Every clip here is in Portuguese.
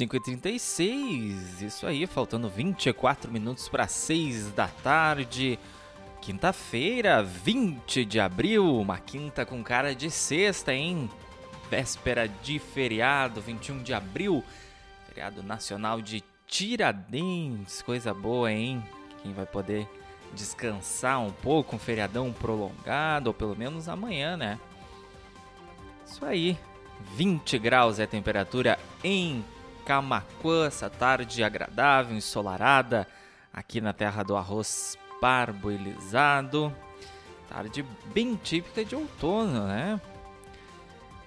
5h36, isso aí, faltando 24 minutos para 6 da tarde. Quinta-feira, 20 de abril, uma quinta com cara de sexta, hein? Véspera de feriado, 21 de abril, feriado nacional de Tiradentes, coisa boa, hein? Quem vai poder descansar um pouco, um feriadão prolongado, ou pelo menos amanhã, né? Isso aí, 20 graus é a temperatura em Camacuã, essa tarde agradável, ensolarada, aqui na terra do arroz parboilizado. Tarde bem típica de outono, né?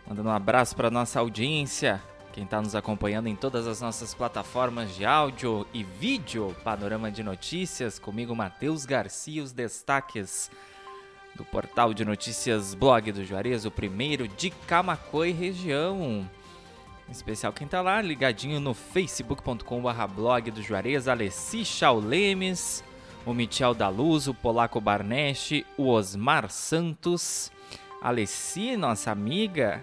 Mandando um abraço para nossa audiência, quem está nos acompanhando em todas as nossas plataformas de áudio e vídeo, Panorama de Notícias, comigo Matheus Garcia, os destaques do portal de notícias Blog do Juarez, o primeiro de Camacuã e região. Em especial quem tá lá ligadinho no facebook.com.br blog do Juarez, Alessi Chaulemes, o Michel da Luz, o Polaco Barnesch, o Osmar Santos, Alessi, nossa amiga,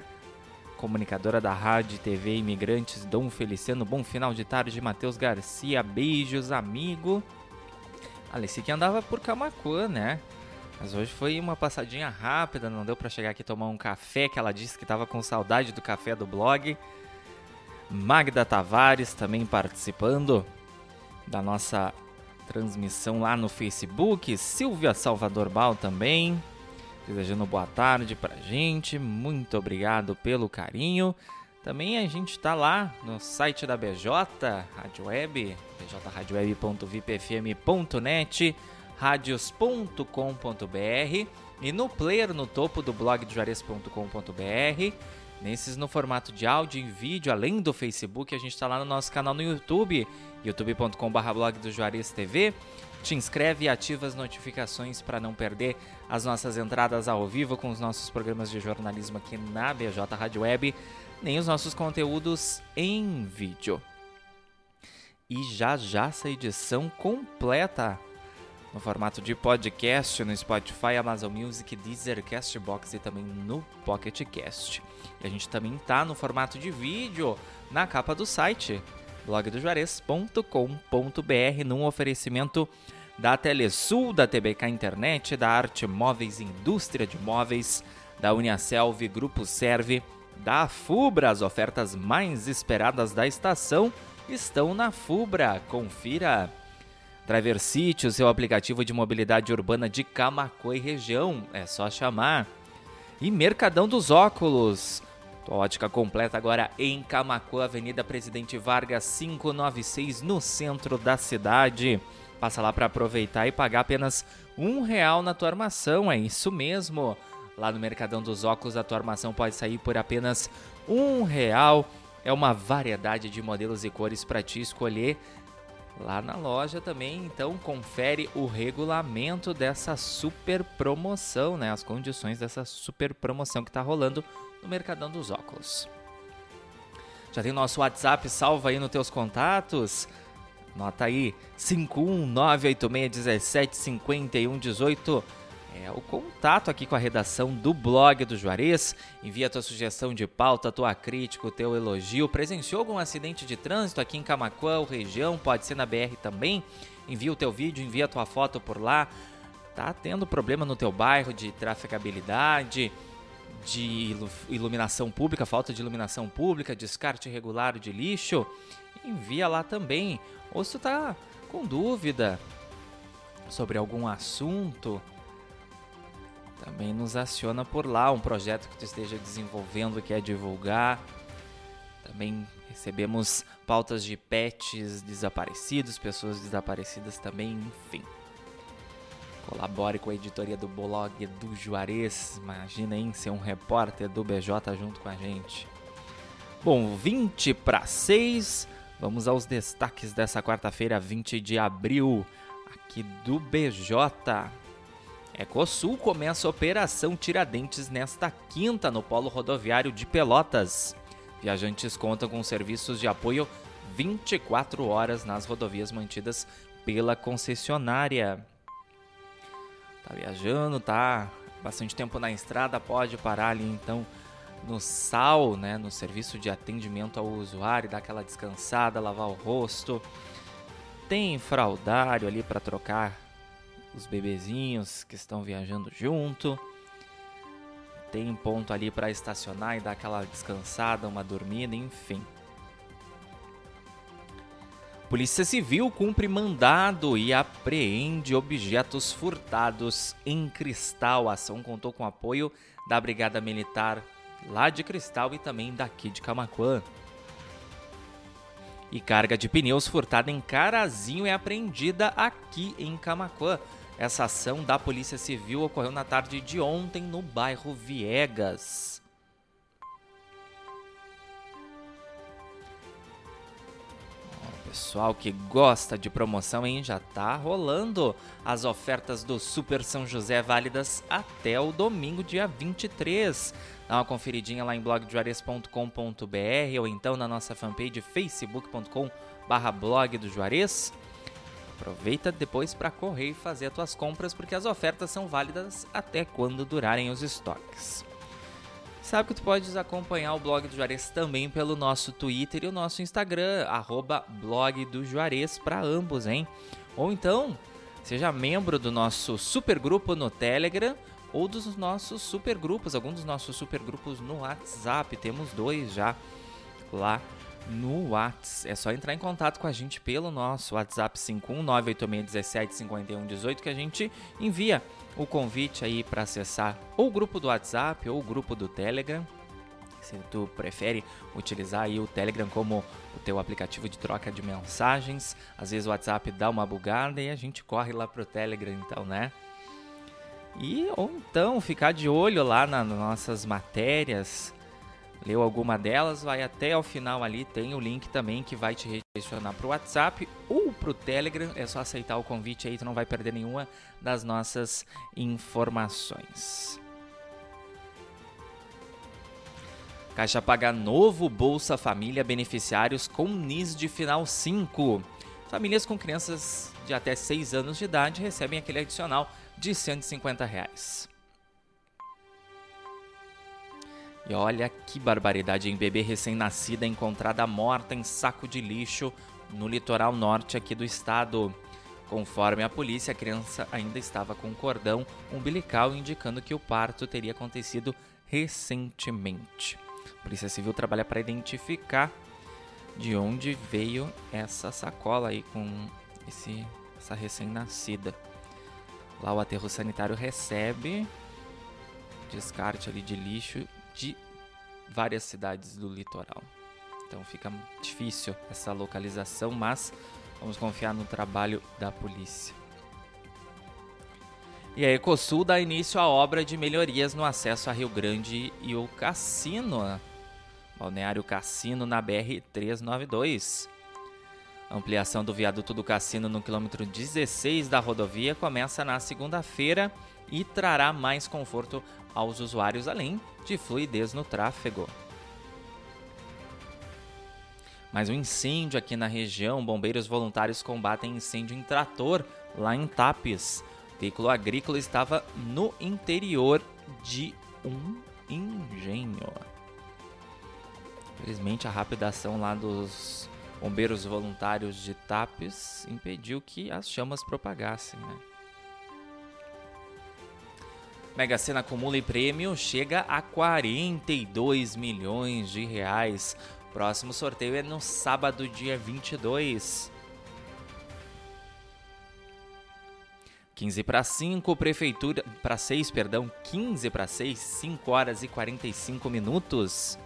comunicadora da Rádio TV Imigrantes, Dom Feliciano, bom final de tarde, Matheus Garcia, beijos, amigo. Alessi que andava por Camacuã, né? Mas hoje foi uma passadinha rápida, não deu para chegar aqui tomar um café, que ela disse que estava com saudade do café do blog. Magda Tavares também participando da nossa transmissão lá no Facebook. Silvia Salvador Bal também, desejando boa tarde pra gente. Muito obrigado pelo carinho. Também a gente está lá no site da BJ, Rádio Web, bjradioweb.vipfm.net radios.com.br e no player no topo do blog de juarez.com.br. Nesses no formato de áudio e vídeo, além do Facebook, a gente está lá no nosso canal no YouTube, youtube.com.br blog do Juarez TV. Te inscreve e ativa as notificações para não perder as nossas entradas ao vivo com os nossos programas de jornalismo aqui na BJ Rádio Web, nem os nossos conteúdos em vídeo. E já já essa edição completa no formato de podcast no Spotify, Amazon Music, Deezer, Castbox e também no Pocket Cast. E a gente também está no formato de vídeo na capa do site blogdojuarez.com.br num oferecimento da Telesul, da TBK Internet, da Arte Móveis Indústria de Móveis, da Uniaselv Grupo Serve, da Fubra. As ofertas mais esperadas da estação estão na Fubra. Confira! Driver City, o seu aplicativo de mobilidade urbana de Camacuã e região, é só chamar. E Mercadão dos Óculos, tua ótica completa agora em Camacuã, Avenida Presidente Vargas 596, no centro da cidade. Passa lá para aproveitar e pagar apenas um real na tua armação, é isso mesmo. Lá no Mercadão dos Óculos, a tua armação pode sair por apenas um real. É uma variedade de modelos e cores para te escolher lá na loja também. Então confere o regulamento dessa super promoção, né? As condições dessa super promoção que está rolando no Mercadão dos Óculos. Já tem nosso WhatsApp salvo aí nos teus contatos. Nota aí 51986175118 é o contato aqui com a redação do blog do Juarez. Envia tua sugestão de pauta, tua crítica, o teu elogio. Presenciou algum acidente de trânsito aqui em Camacuã ou região? Pode ser na BR também. Envia o teu vídeo, envia a tua foto por lá. Tá tendo problema no teu bairro de trafegabilidade, de iluminação pública, falta de iluminação pública, descarte irregular de lixo? Envia lá também. Ou se tu tá com dúvida sobre algum assunto, também nos aciona por lá um projeto que tu esteja desenvolvendo, que é divulgar. Também recebemos pautas de pets desaparecidos, pessoas desaparecidas também, enfim. Colabore com a editoria do blog do Juarez. Imagina hein, ser um repórter do BJ junto com a gente. Bom, 20 para 6. Vamos aos destaques dessa quarta-feira, 20 de abril, aqui do BJ. Ecosul começa a Operação Tiradentes nesta quinta no Polo Rodoviário de Pelotas. Viajantes contam com serviços de apoio 24 horas nas rodovias mantidas pela concessionária. Tá viajando, tá bastante tempo na estrada, pode parar ali então no sal, né, no serviço de atendimento ao usuário, dar aquela descansada, lavar o rosto. Tem fraldário ali para trocar os bebezinhos que estão viajando junto. Tem ponto ali para estacionar e dar aquela descansada, uma dormida, enfim. Polícia Civil cumpre mandado e apreende objetos furtados em Cristal. A ação contou com apoio da Brigada Militar lá de Cristal e também daqui de Camacuã. E carga de pneus furtada em Carazinho é apreendida aqui em Camacuã. Essa ação da Polícia Civil ocorreu na tarde de ontem no bairro Viegas. Pessoal que gosta de promoção, hein? Já tá rolando as ofertas do Super São José válidas até o domingo, dia 23. Dá uma conferidinha lá em blogdojuarez.com.br ou então na nossa fanpage facebook.com blog do Juarez. Aproveita depois para correr e fazer as tuas compras porque as ofertas são válidas até quando durarem os estoques. Sabe que tu podes acompanhar o blog do Juarez também pelo nosso Twitter e o nosso Instagram, arroba blog do Juarez para ambos, hein? Ou então, seja membro do nosso supergrupo no Telegram ou dos nossos supergrupos, alguns dos nossos supergrupos no WhatsApp, temos dois já lá no WhatsApp. É só entrar em contato com a gente pelo nosso WhatsApp 51986175118 que a gente envia o convite aí para acessar ou o grupo do WhatsApp ou o grupo do Telegram. Se tu prefere utilizar aí o Telegram como o teu aplicativo de troca de mensagens, às vezes o WhatsApp dá uma bugada e a gente corre lá pro Telegram então, né? E ou então ficar de olho lá nas nossas matérias, leu alguma delas, vai até o final ali, tem o link também que vai te redirecionar para o WhatsApp ou para o Telegram. É só aceitar o convite aí, tu não vai perder nenhuma das nossas informações. Caixa paga novo Bolsa Família beneficiários com NIS de final 5. Famílias com crianças de até 6 anos de idade recebem aquele adicional de 150 reais. E olha que barbaridade, em bebê recém-nascida encontrada morta em saco de lixo no litoral norte aqui do estado. Conforme a polícia, a criança ainda estava com cordão umbilical indicando que o parto teria acontecido recentemente. A Polícia Civil trabalha para identificar de onde veio essa sacola aí com esse, essa recém-nascida. Lá o aterro sanitário recebe descarte ali de lixo de várias cidades do litoral. Então fica difícil essa localização, mas vamos confiar no trabalho da polícia. E a Ecosul dá início à obra de melhorias no acesso a Rio Grande e o Cassino, Balneário Cassino na BR 392. A ampliação do viaduto do Cassino no quilômetro 16 da rodovia começa na segunda-feira e trará mais conforto aos usuários, além de fluidez no tráfego. Mais um incêndio aqui na região. Bombeiros voluntários combatem incêndio em trator lá em Tapes. O veículo agrícola estava no interior de um engenho. Infelizmente, a rápida ação lá dos bombeiros voluntários de Tapes impediu que as chamas propagassem. Né? Mega Sena acumula e prêmio chega a 42 milhões de reais. Próximo sorteio é no sábado, dia 22. 15 para 5, prefeitura para 6, perdão, 15 para 6, 5 horas e 45 minutos.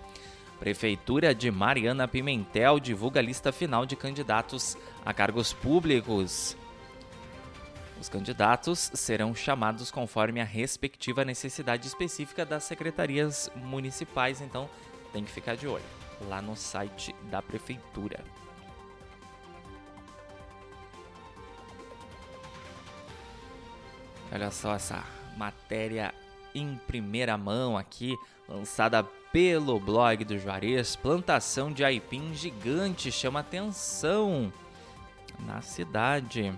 Prefeitura de Mariana Pimentel divulga a lista final de candidatos a cargos públicos. Os candidatos serão chamados conforme a respectiva necessidade específica das secretarias municipais, então tem que ficar de olho lá no site da prefeitura. Olha só essa matéria em primeira mão aqui, lançada pelo blog do Juarez. Plantação de aipim gigante chama atenção na cidade.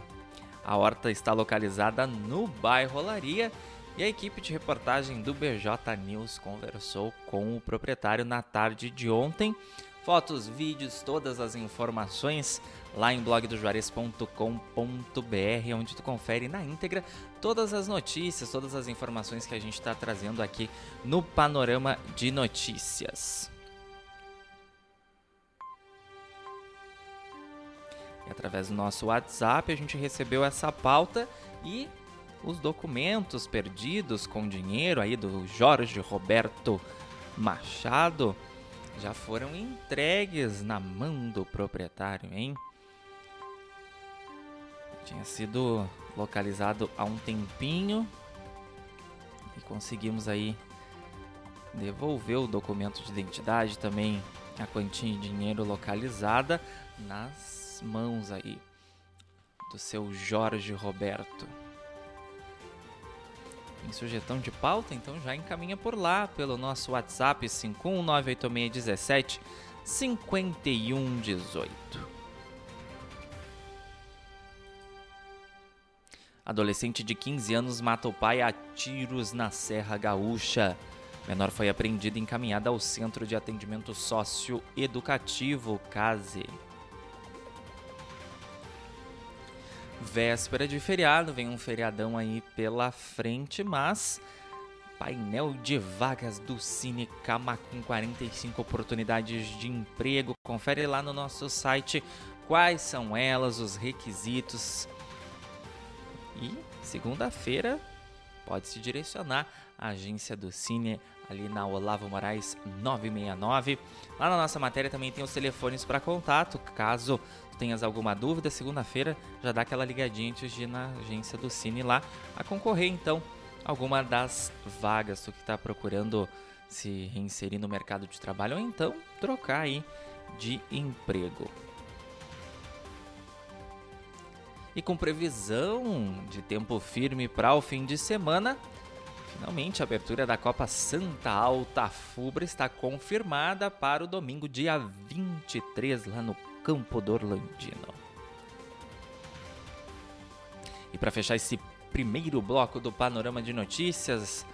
A horta está localizada no bairro Olaria E a equipe de reportagem do BJ News conversou com o proprietário na tarde de ontem. Fotos, vídeos, todas as informações lá em blogdojuarez.com.br, onde tu confere na íntegra todas as notícias, todas as informações que a gente está trazendo aqui no Panorama de Notícias. E através do nosso WhatsApp a gente recebeu essa pauta e os documentos perdidos com dinheiro aí do Jorge Roberto Machado já foram entregues na mão do proprietário, hein? Tinha sido localizado há um tempinho e conseguimos aí devolver o documento de identidade também a quantia de dinheiro localizada nas mãos aí do seu Jorge Roberto. Tem sugestão de pauta? Então já encaminha por lá pelo nosso WhatsApp 5198617 5118. Adolescente de 15 anos mata o pai a tiros na Serra Gaúcha. Menor foi apreendida e encaminhada ao Centro de Atendimento Socioeducativo CASE. Véspera de feriado, vem um feriadão aí pela frente, mas painel de vagas do Cine Cama com 45 oportunidades de emprego. Confere lá no nosso site quais são elas, os requisitos e segunda-feira pode se direcionar à agência do Cine ali na Olavo Moraes 969. Lá na nossa matéria também tem os telefones para contato, caso tenhas alguma dúvida, segunda-feira já dá aquela ligadinha antes de ir na agência do Cine lá a concorrer então alguma das vagas tu que está procurando se reinserir no mercado de trabalho ou então trocar aí de emprego. E com previsão de tempo firme para o fim de semana, finalmente a abertura da Copa Santa Alta Fubra está confirmada para o domingo, dia 23, lá no Campo do Orlandino. E para fechar esse primeiro bloco do Panorama de Notícias,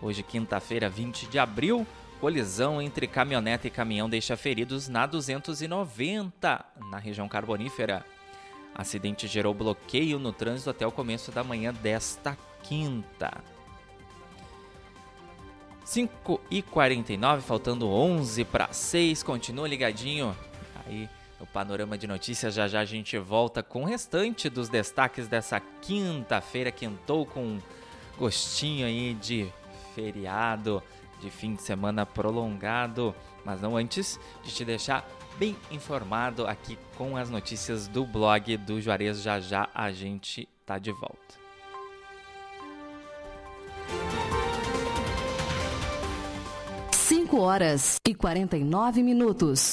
hoje quinta-feira, 20 de abril, colisão entre caminhonete e caminhão deixa feridos na 290, na região carbonífera. Acidente gerou bloqueio no trânsito até o começo da manhã desta quinta. 5 e 49, faltando 11 para 6. Continua ligadinho aí no Panorama de Notícias. Já já a gente volta com o restante dos destaques dessa quinta-feira. Quintou com gostinho aí de feriado, de fim de semana prolongado. Mas não antes de te deixar bem informado aqui com as notícias do blog do Juarez. Já já a gente tá de volta. Cinco horas e quarenta e nove minutos.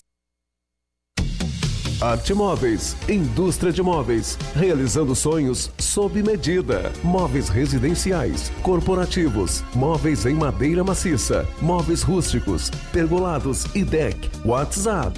Arte Móveis, indústria de móveis, realizando sonhos sob medida. Móveis residenciais, corporativos, móveis em madeira maciça, móveis rústicos, pergolados e deck. WhatsApp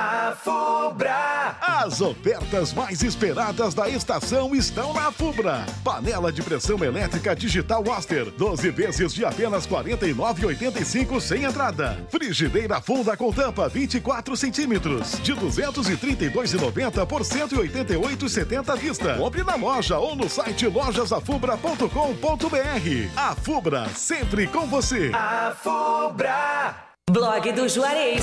A Fubra! As ofertas mais esperadas da estação estão na Fubra. Panela de pressão elétrica digital Oster, 12 vezes de apenas R$ 49,85 sem entrada. Frigideira funda com tampa 24 centímetros, de R$ 232,90 por R$ 188,70 à vista. Compre na loja ou no site lojasafubra.com.br. A Fubra, sempre com você. A Fubra! Blog do Juarez.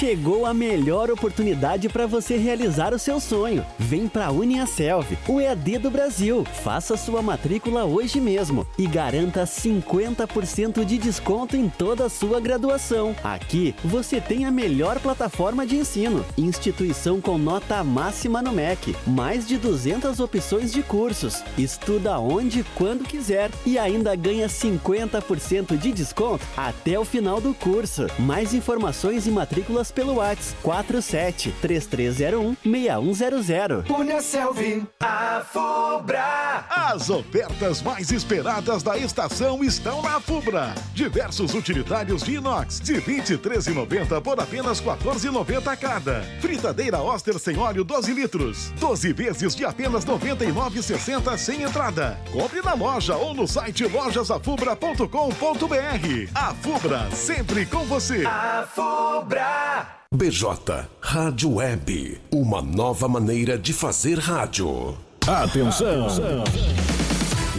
Chegou a melhor oportunidade para você realizar o seu sonho. Vem para a Uniaselv, o EAD do Brasil. Faça sua matrícula hoje mesmo e garanta 50% de desconto em toda a sua graduação. Aqui você tem a melhor plataforma de ensino, instituição com nota máxima no MEC, mais de 200 opções de cursos. Estuda onde, quando quiser e ainda ganha 50% de desconto até o final do curso. Mais informações e matrículas pelo WhatsApp 47 3301 6100. Uniaselv, a Fubra. As ofertas mais esperadas da estação estão na Fubra. Diversos utilitários de inox de 23,90 por apenas 14,90 cada. Fritadeira Oster sem óleo 12 litros, 12 vezes de apenas 99,60 sem entrada. Compre na loja ou no site lojasafubra.com.br. A Fubra, sempre com você. A Fubra. BJ Rádio Web, uma nova maneira de fazer rádio. Atenção. Atenção.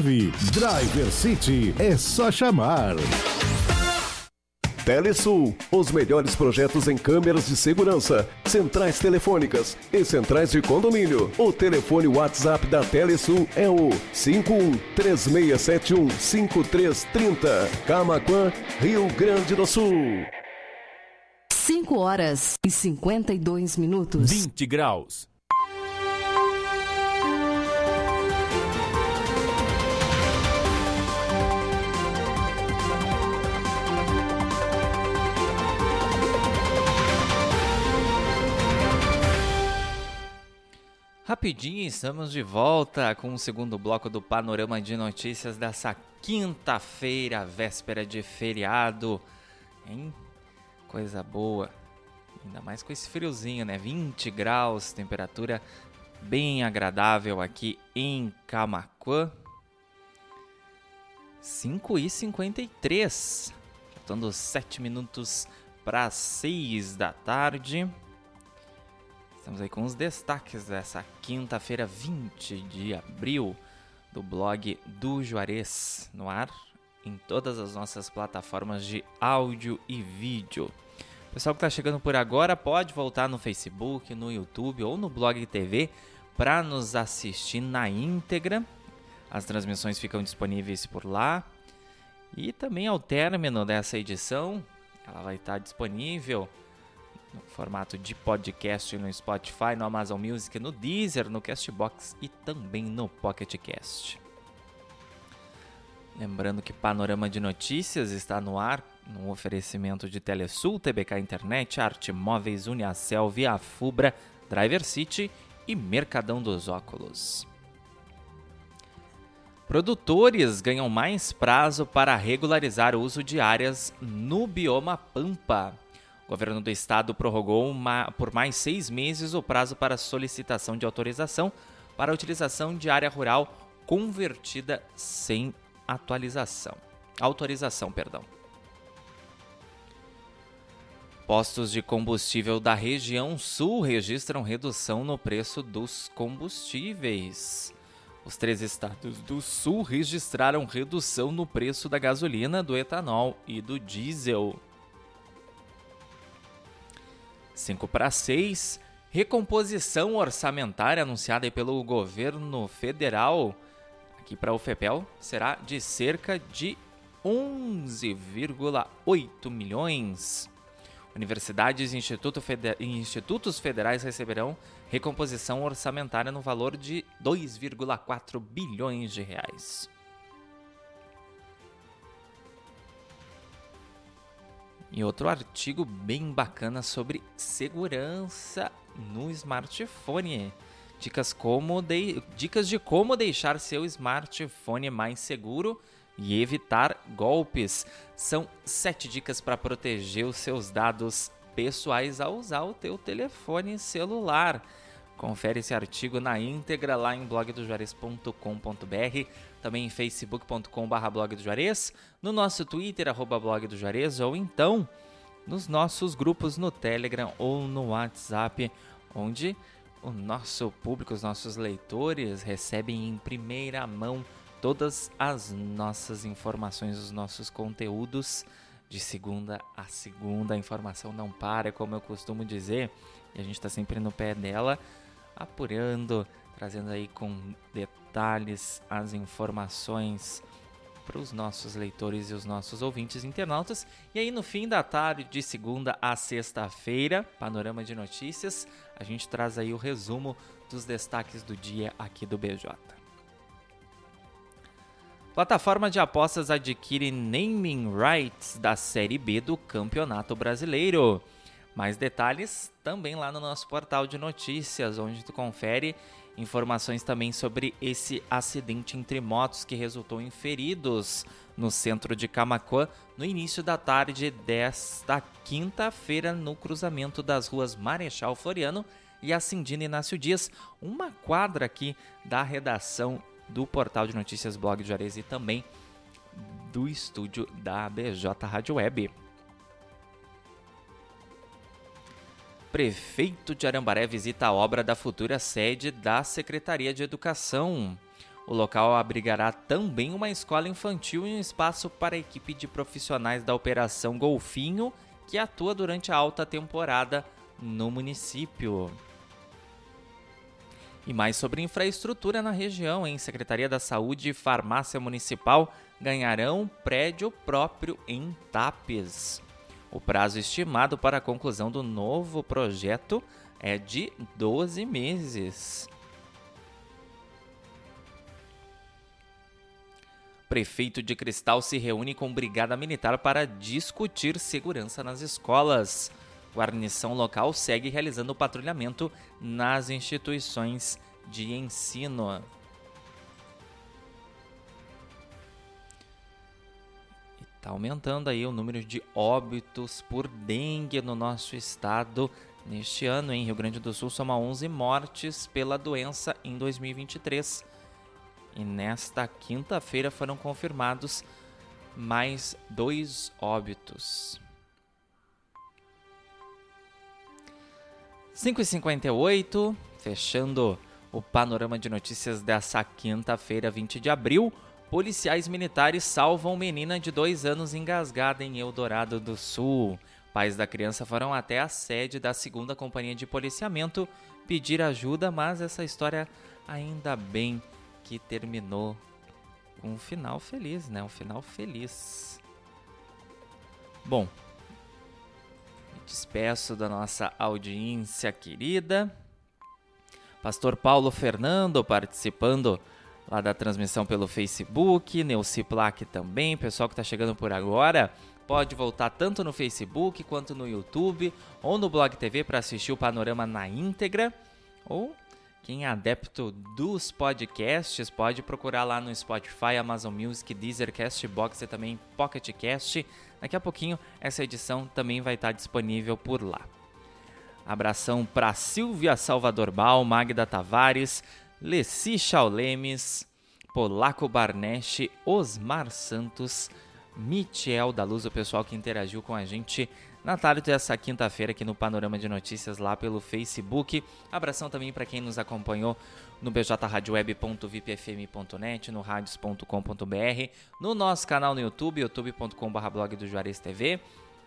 Driver City é só chamar. Telesul, os melhores projetos em câmeras de segurança, centrais telefônicas e centrais de condomínio. O telefone WhatsApp da Telesul é o 5136715330. Camaquã, Rio Grande do Sul. 5 horas e 52 minutos. 20 graus. Rapidinho, estamos de volta com o segundo bloco do Panorama de Notícias dessa quinta-feira, véspera de feriado. Hein? Coisa boa. Ainda mais com esse friozinho, né? 20 graus, temperatura bem agradável aqui em Camacuã. 5 e 53. Faltando 7 minutos para 6 da tarde. Estamos aí com os destaques dessa quinta-feira, 20 de abril, do blog do Juarez no ar, em todas as nossas plataformas de áudio e vídeo. Pessoal que está chegando por agora pode voltar no Facebook, no YouTube ou no Blog TV para nos assistir na íntegra. As transmissões ficam disponíveis por lá. E também ao término dessa edição, ela vai estar disponível no formato de podcast no Spotify, no Amazon Music, no Deezer, no Castbox e também no Pocket Cast. Lembrando que Panorama de Notícias está no ar no oferecimento de Telesul, TBK Internet, Arte Móveis, Uniacel, Via Fubra, Driver City e Mercadão dos Óculos. Produtores ganham mais prazo para regularizar o uso de áreas no bioma Pampa. O governo do estado prorrogou uma, por mais seis meses o prazo para solicitação de autorização para a utilização de área rural convertida sem atualização. Autorização, perdão. Postos de combustível da região sul registram redução no preço dos combustíveis. Os três estados do sul registraram redução no preço da gasolina, do etanol e do diesel. 5 para 6. Recomposição orçamentária anunciada pelo governo federal aqui para o FEPEL será de cerca de 11,8 milhões. Universidades e Instituto Feder... institutos federais receberão recomposição orçamentária no valor de 2,4 bilhões de reais. E outro artigo bem bacana sobre segurança no smartphone. Dicas, como de... Dicas de como deixar seu smartphone mais seguro e evitar golpes. São sete dicas para proteger os seus dados pessoais a usar o teu telefone celular. Confere esse artigo na íntegra lá em blogdojuarez.com.br, também em facebook.com.br blog do Juarez, no nosso Twitter, arroba ou então nos nossos grupos no Telegram ou no WhatsApp, onde o nosso público, os nossos leitores recebem em primeira mão todas as nossas informações, os nossos conteúdos de segunda a segunda. A informação não para, como eu costumo dizer, e a gente está sempre no pé dela, apurando, trazendo aí com detalhes as informações para os nossos leitores e os nossos ouvintes internautas. E aí, no fim da tarde, de segunda a sexta-feira, panorama de notícias, a gente traz aí o resumo dos destaques do dia aqui do BJ. Plataforma de apostas adquire naming rights da Série B do Campeonato Brasileiro. Mais detalhes também lá no nosso portal de notícias, onde tu confere informações também sobre esse acidente entre motos que resultou em feridos no centro de Camacuã no início da tarde desta quinta-feira no cruzamento das ruas Marechal Floriano e Acindina Inácio Dias, uma quadra aqui da redação do portal de notícias Blog de Juarez e também do estúdio da BJ Rádio Web. Prefeito de Arambaré visita a obra da futura sede da Secretaria de Educação. O local abrigará também uma escola infantil e um espaço para a equipe de profissionais da Operação Golfinho, que atua durante a alta temporada no município. E mais sobre infraestrutura na região, em Secretaria da Saúde e Farmácia Municipal ganharão prédio próprio em Tapes. O prazo estimado para a conclusão do novo projeto é de 12 meses. Prefeito de Cristal se reúne com Brigada Militar para discutir segurança nas escolas. Guarnição local segue realizando patrulhamento nas instituições de ensino. Está aumentando aí o número de óbitos por dengue no nosso estado. Neste ano, em Rio Grande do Sul, soma 11 mortes pela doença em 2023. E nesta quinta-feira foram confirmados mais dois óbitos. 5h58, fechando o panorama de notícias dessa quinta-feira, 20 de abril. Policiais militares salvam menina de dois anos engasgada em Eldorado do Sul. Pais da criança foram até a sede da segunda companhia de policiamento pedir ajuda, mas essa história ainda bem que terminou com um final feliz, né? Um final feliz. Bom, me despeço da nossa audiência querida. Pastor Paulo Fernando participando lá da transmissão pelo Facebook, Neuci Plaque também, pessoal que está chegando por agora, pode voltar tanto no Facebook quanto no YouTube ou no Blog TV para assistir o panorama na íntegra, ou quem é adepto dos podcasts pode procurar lá no Spotify, Amazon Music, Deezer, Castbox e também Pocket Cast. Daqui a pouquinho essa edição também vai estar disponível por lá. Abração para Silvia Salvador Bal, Magda Tavares, Leci Chaulemes, Polaco Barneche, Osmar Santos, Michel da Luz, o pessoal que interagiu com a gente na tarde dessa quinta-feira aqui no Panorama de Notícias lá pelo Facebook. Abração também para quem nos acompanhou no bjradioweb.vipfm.net, no radios.com.br, no nosso canal no YouTube, youtube.com.br blog do Juarez TV.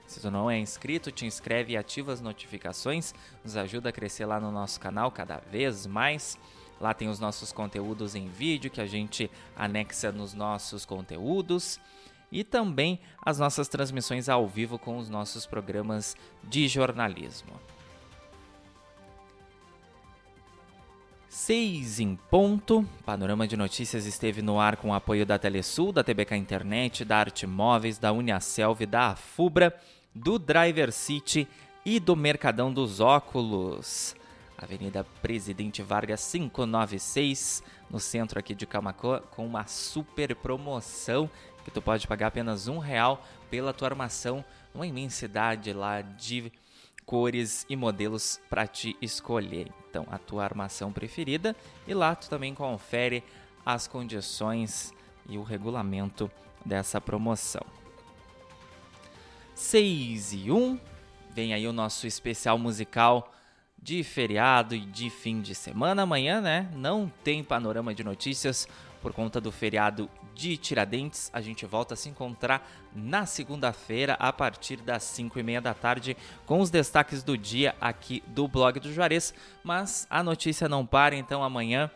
Se tu não é inscrito, te inscreve e ativa as notificações, nos ajuda a crescer lá no nosso canal cada vez mais. Lá tem os nossos conteúdos em vídeo que a gente anexa nos nossos conteúdos e também as nossas transmissões ao vivo com os nossos programas de jornalismo. Seis em ponto. Panorama de Notícias esteve no ar com o apoio da Telesul, da TBK Internet, da Arte Móveis, da Uniaselv, da Afubra, do Driver City e do Mercadão dos Óculos. Avenida Presidente Vargas 596, no centro aqui de Camacoa, com uma super promoção que tu pode pagar apenas um real pela tua armação, uma imensidade lá de cores e modelos para te escolher. Então, a tua armação preferida e lá tu também confere as condições e o regulamento dessa promoção. 6 e 1, vem aí o nosso especial musical de feriado e de fim de semana. Amanhã, né? Não tem panorama de notícias por conta do feriado de Tiradentes. A gente volta a se encontrar na segunda-feira, a partir das 5 e meia da tarde, com os destaques do dia aqui do blog do Juarez. Mas a notícia não para, então amanhã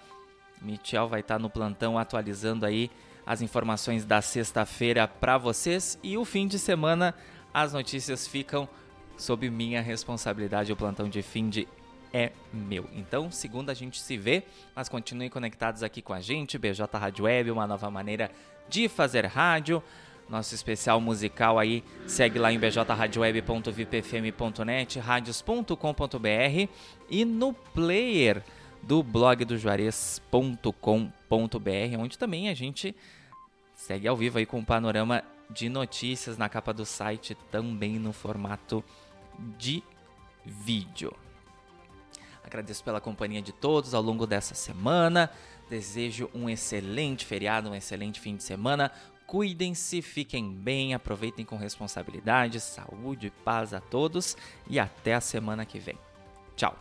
Michel vai estar no plantão atualizando aí as informações da sexta-feira para vocês e o fim de semana as notícias ficam sob minha responsabilidade. O plantão de fim de é meu. Então, segunda a gente se vê, mas continuem conectados aqui com a gente. BJ Rádio Web, uma nova maneira de fazer rádio. Nosso especial musical aí segue lá em bjradioweb.vipfm.net, radios.com.br e no player do blog do Juarez.com.br, onde também a gente segue ao vivo aí com o um panorama de notícias na capa do site, também no formato de vídeo. Agradeço pela companhia de todos ao longo dessa semana. Desejo um excelente feriado, um excelente fim de semana. Cuidem-se, fiquem bem, aproveitem com responsabilidade, saúde e paz a todos e até a semana que vem. Tchau!